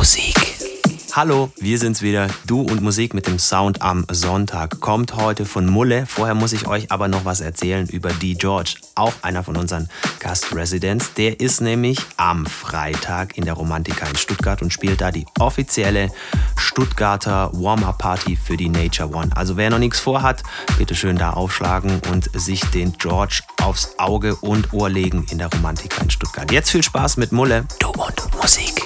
Musik. Hallo, wir sind's wieder. Du und Musik mit dem Sound am Sonntag kommt heute von Mulle. Vorher muss ich euch aber noch was erzählen über D. George, auch einer von unseren Gastresidents. Der ist nämlich am Freitag in der Romantika in Stuttgart und spielt da die offizielle Stuttgarter Warm-Up-Party für die Nature One. Also wer noch nichts vorhat, bitte schön da aufschlagen und sich den George aufs Auge und Ohr legen in der Romantika in Stuttgart. Jetzt viel Spaß mit Mulle. Du und Musik.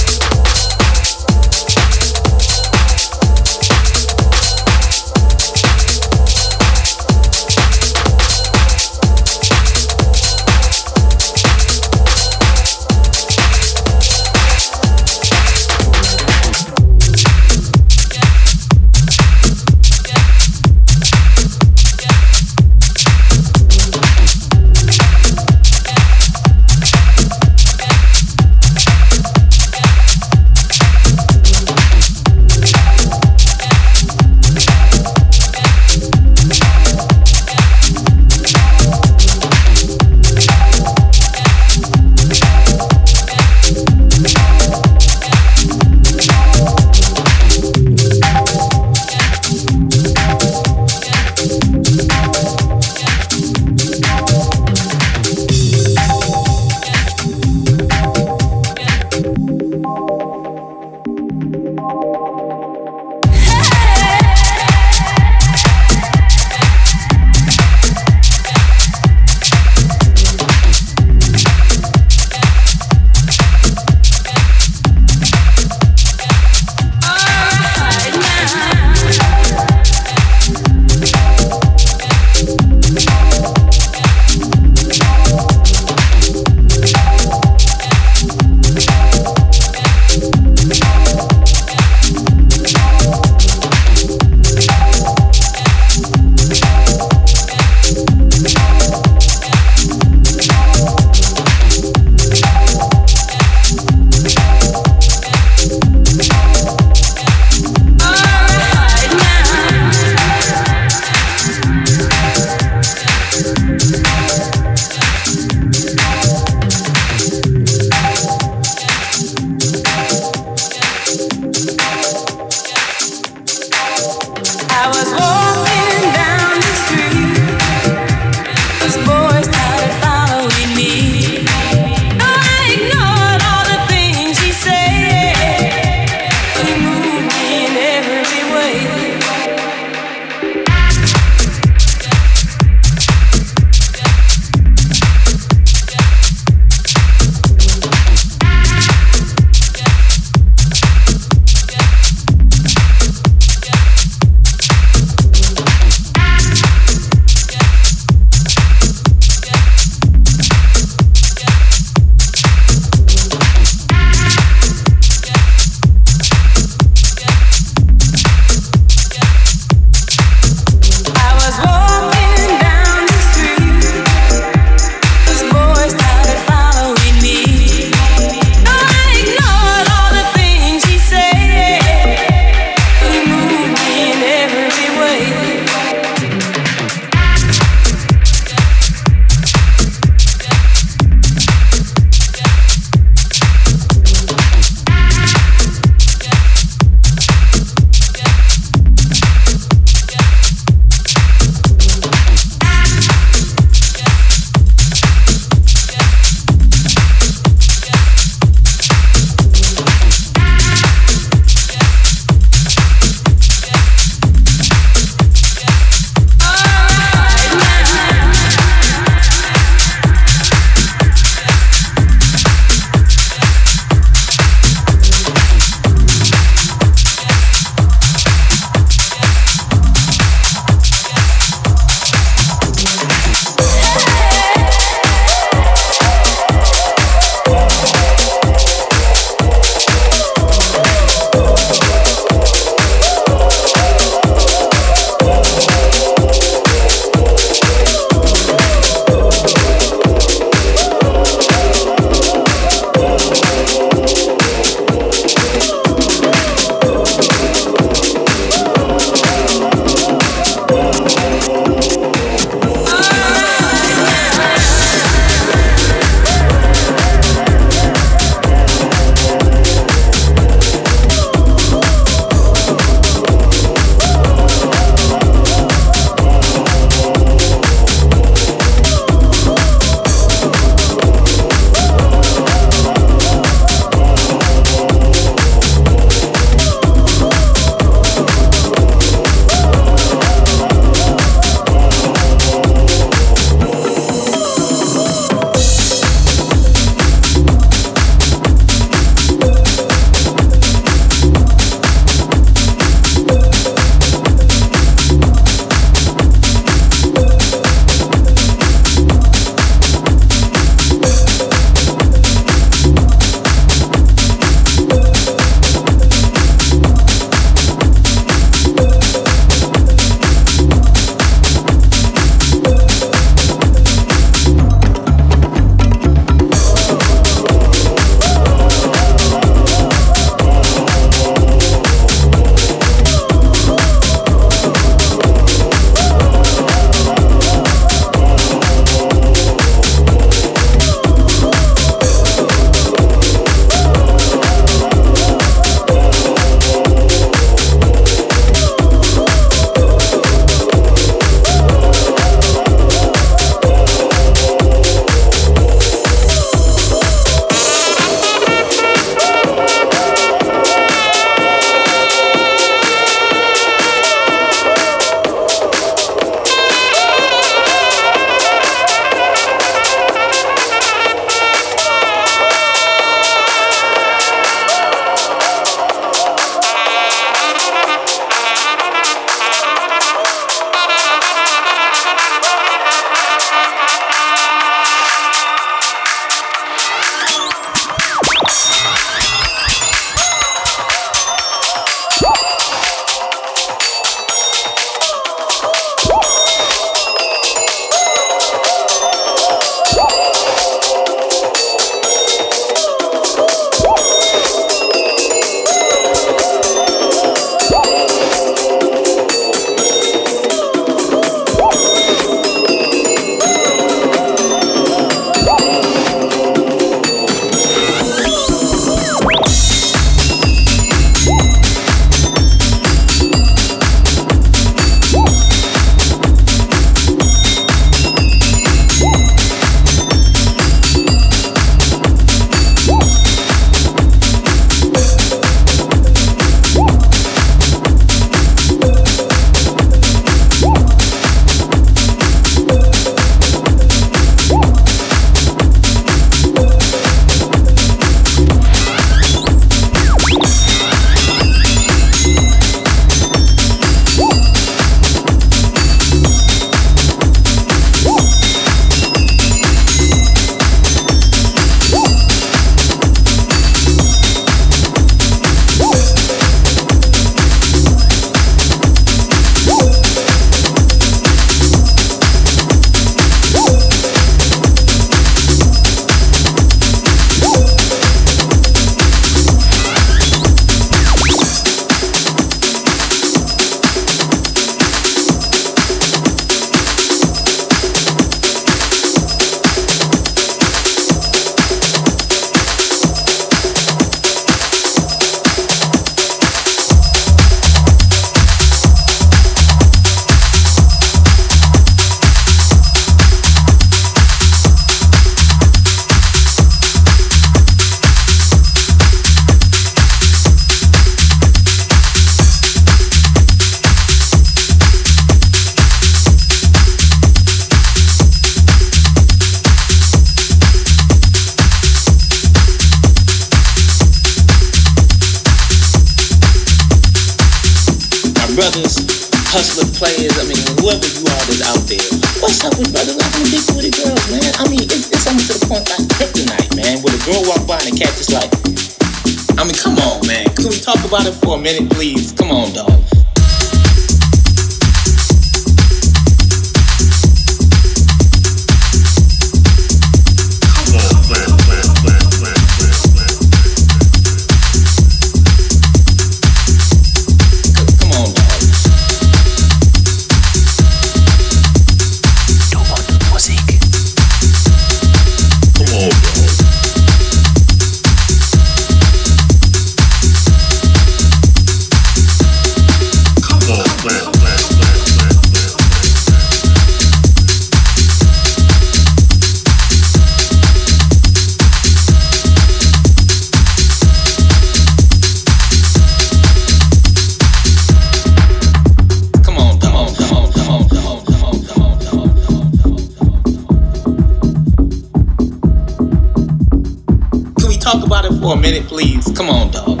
Minute, please? Come on, dog.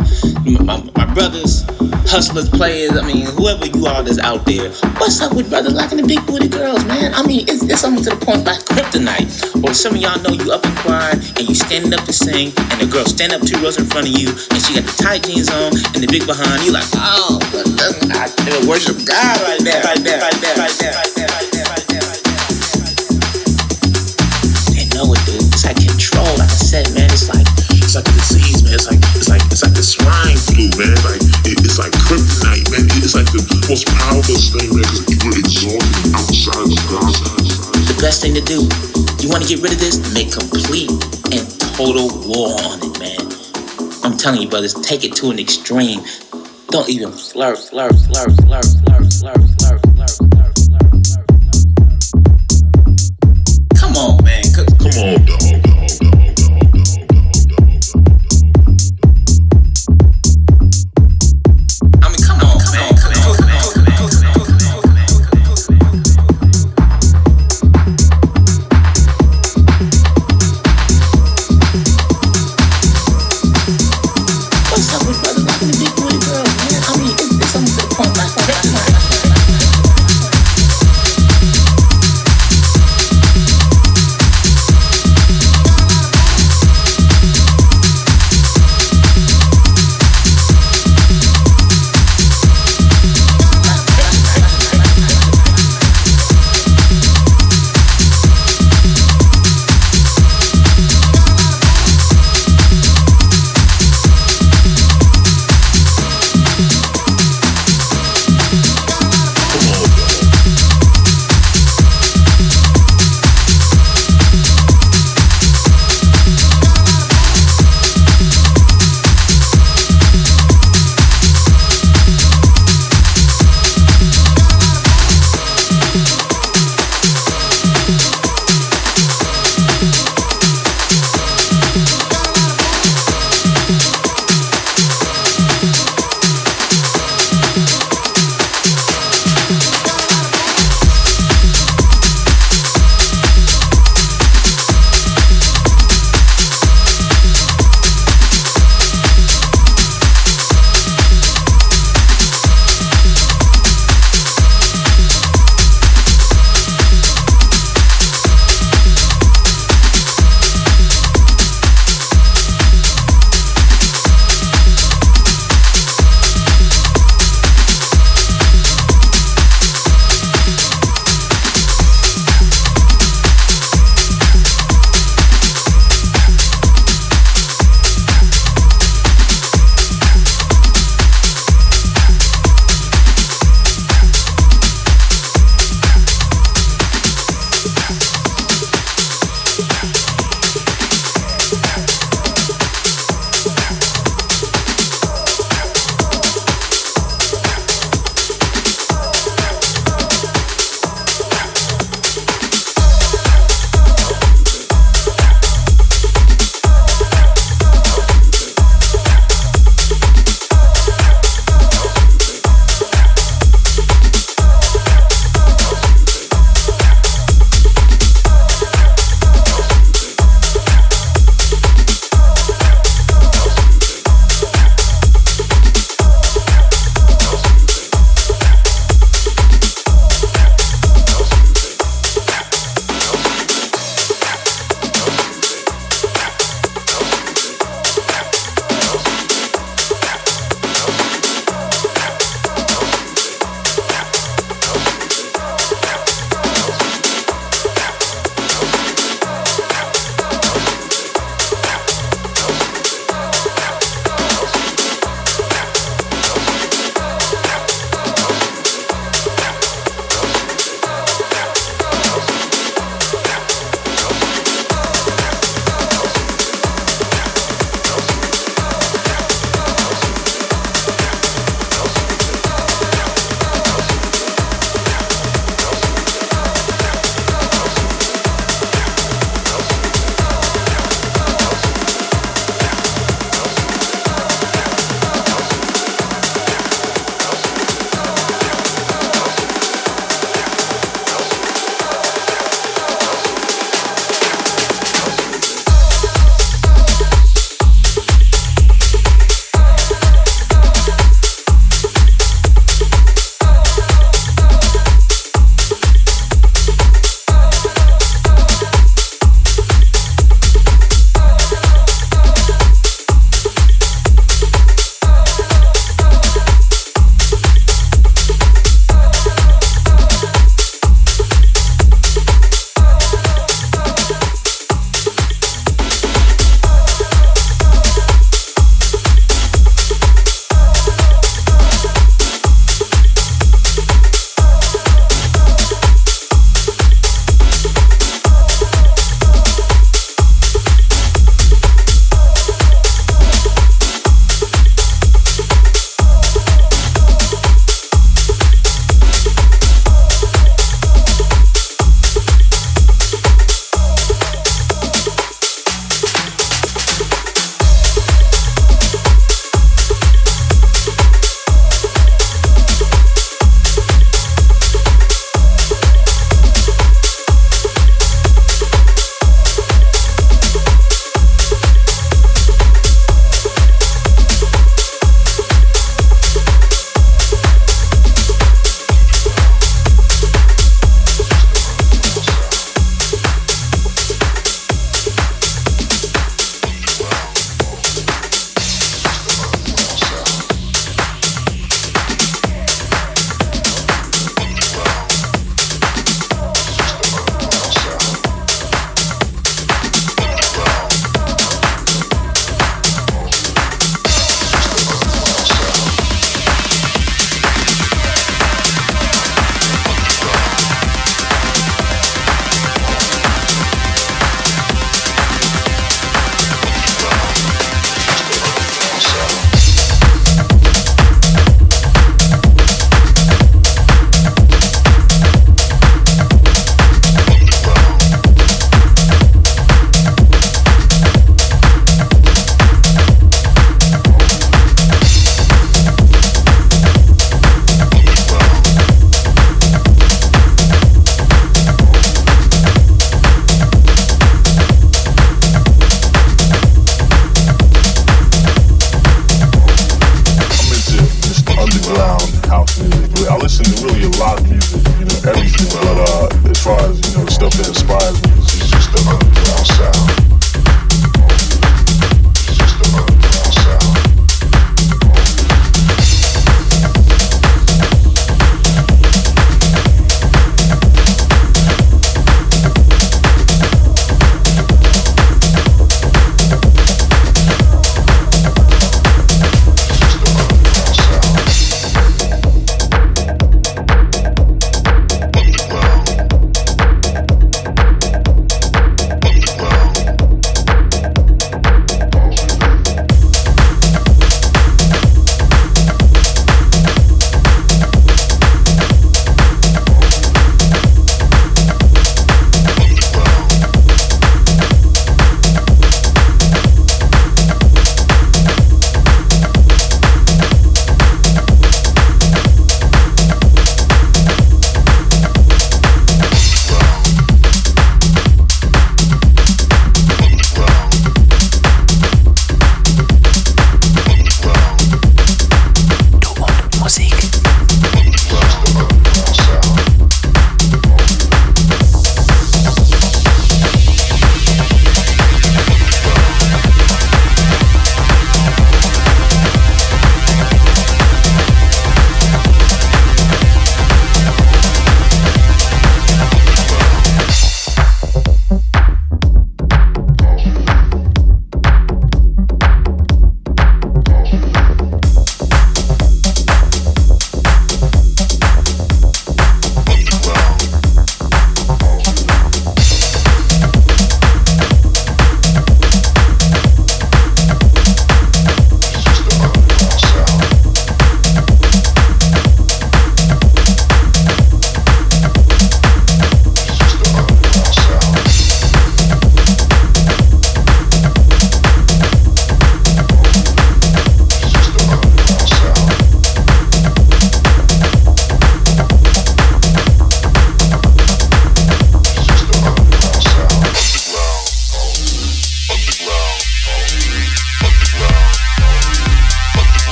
My, my, brothers, hustlers, players, I mean, whoever you are that's out there, what's up with brothers liking the big booty girls, man? I mean, it's, it's almost to the point like kryptonite. Or some of y'all know you up and choir and you standing up to sing, and the girl stand up two rows in front of you, and she got the tight jeans on and the big behind. You like, oh, I worship God right there, right there, right there, right there, right there, It's like the swine flu, man. Like it, it's like kryptonite, man. It, it's like the most powerful thing, man. Because we're exhausted outside of God. The best thing to do, you want to get rid of this, make complete and total war on it, man. I'm telling you, brothers, take it to an extreme. Don't even slurp, slurp, slurp, slurp, slurp, slurp, slurp, slurp. Come on, man. Come on, dog.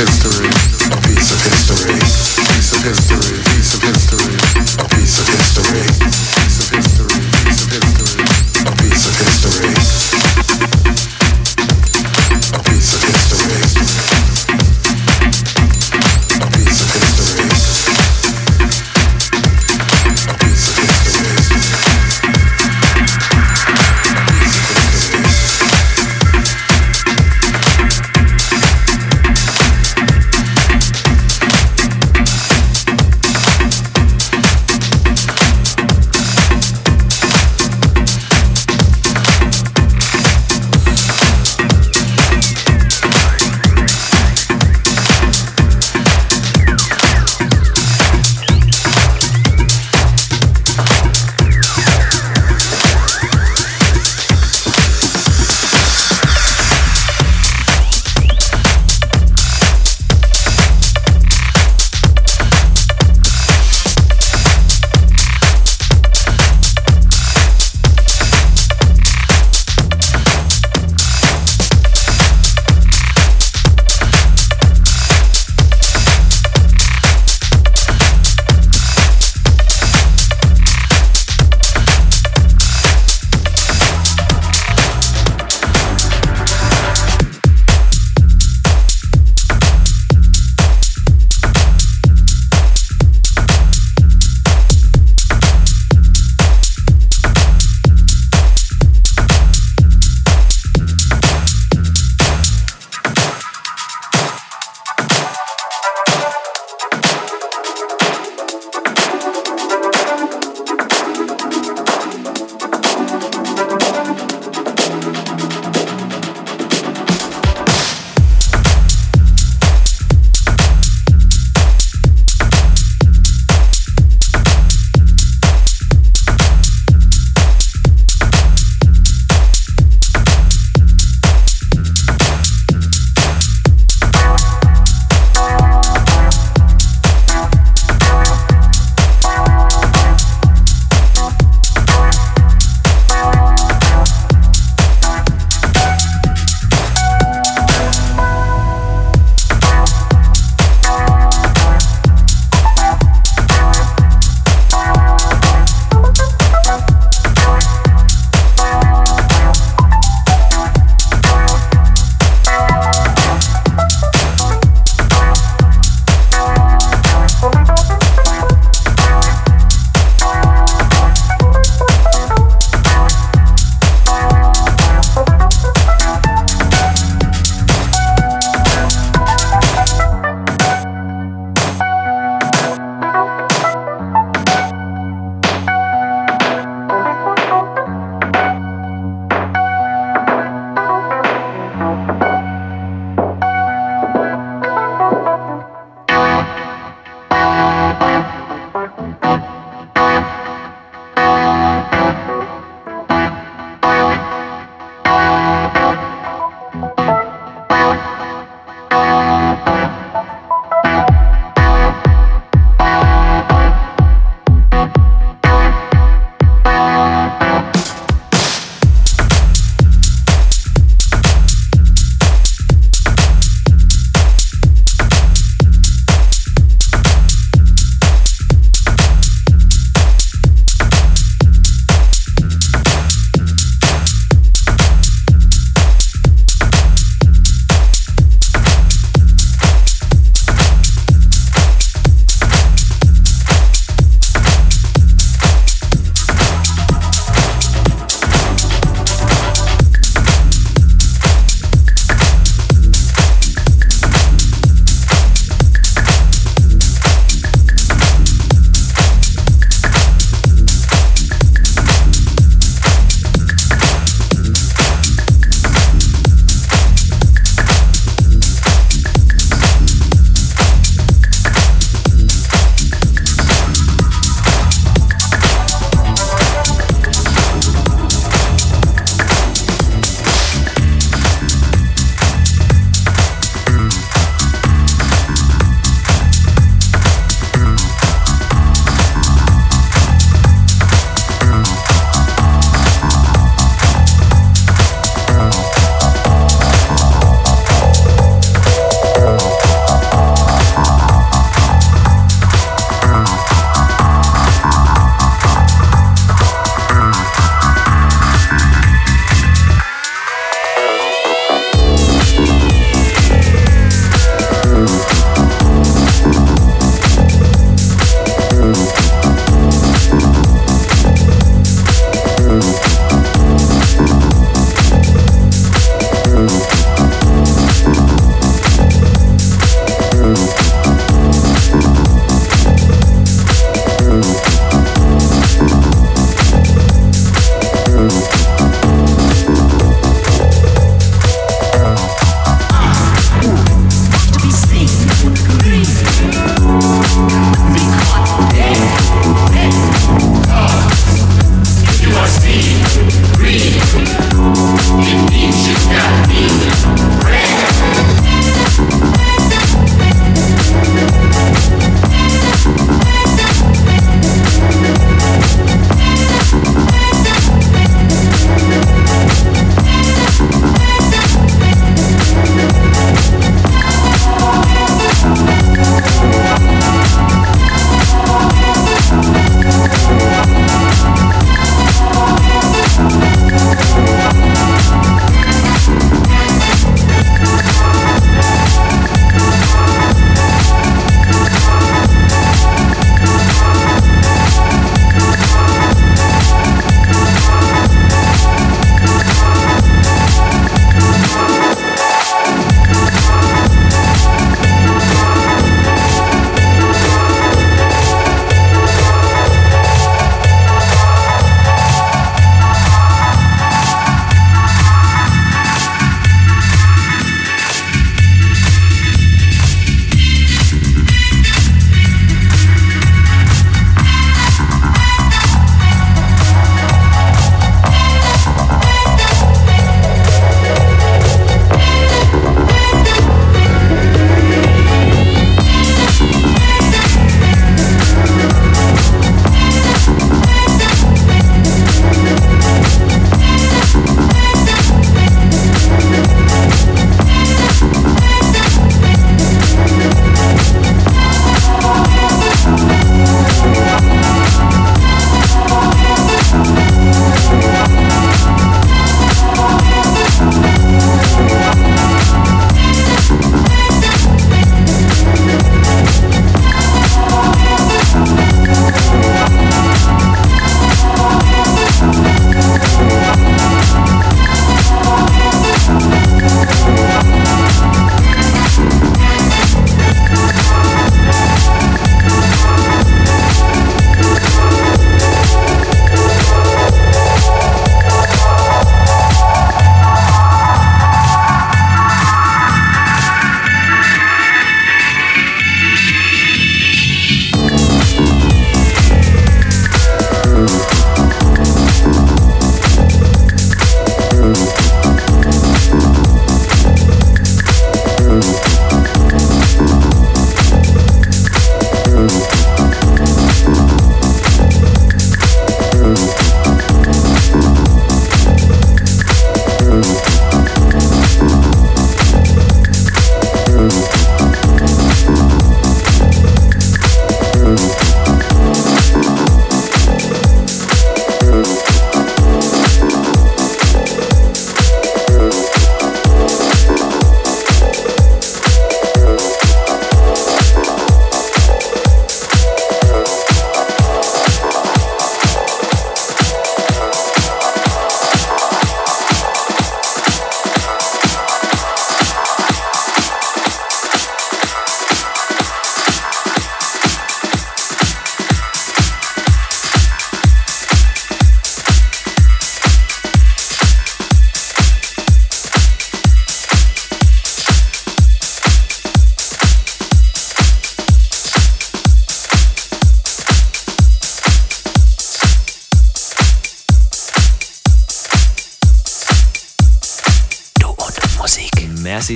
History, a piece of history, history, piece of history,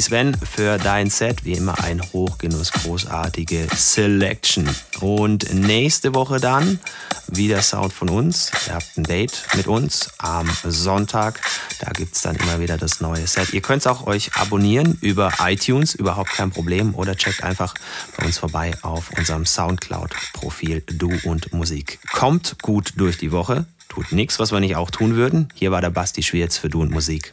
Sven für dein Set. Wie immer ein Hochgenuss, großartige Selection. Und nächste Woche dann wieder Sound von uns. Ihr habt ein Date mit uns am Sonntag. Da gibt es dann immer wieder das neue Set. Ihr könnt es auch euch abonnieren über iTunes, überhaupt kein Problem. Oder checkt einfach bei uns vorbei auf unserem Soundcloud-Profil Du und Musik. Kommt gut durch die Woche. Tut nichts, was wir nicht auch tun würden. Hier war der Basti Schwierz für Du und Musik.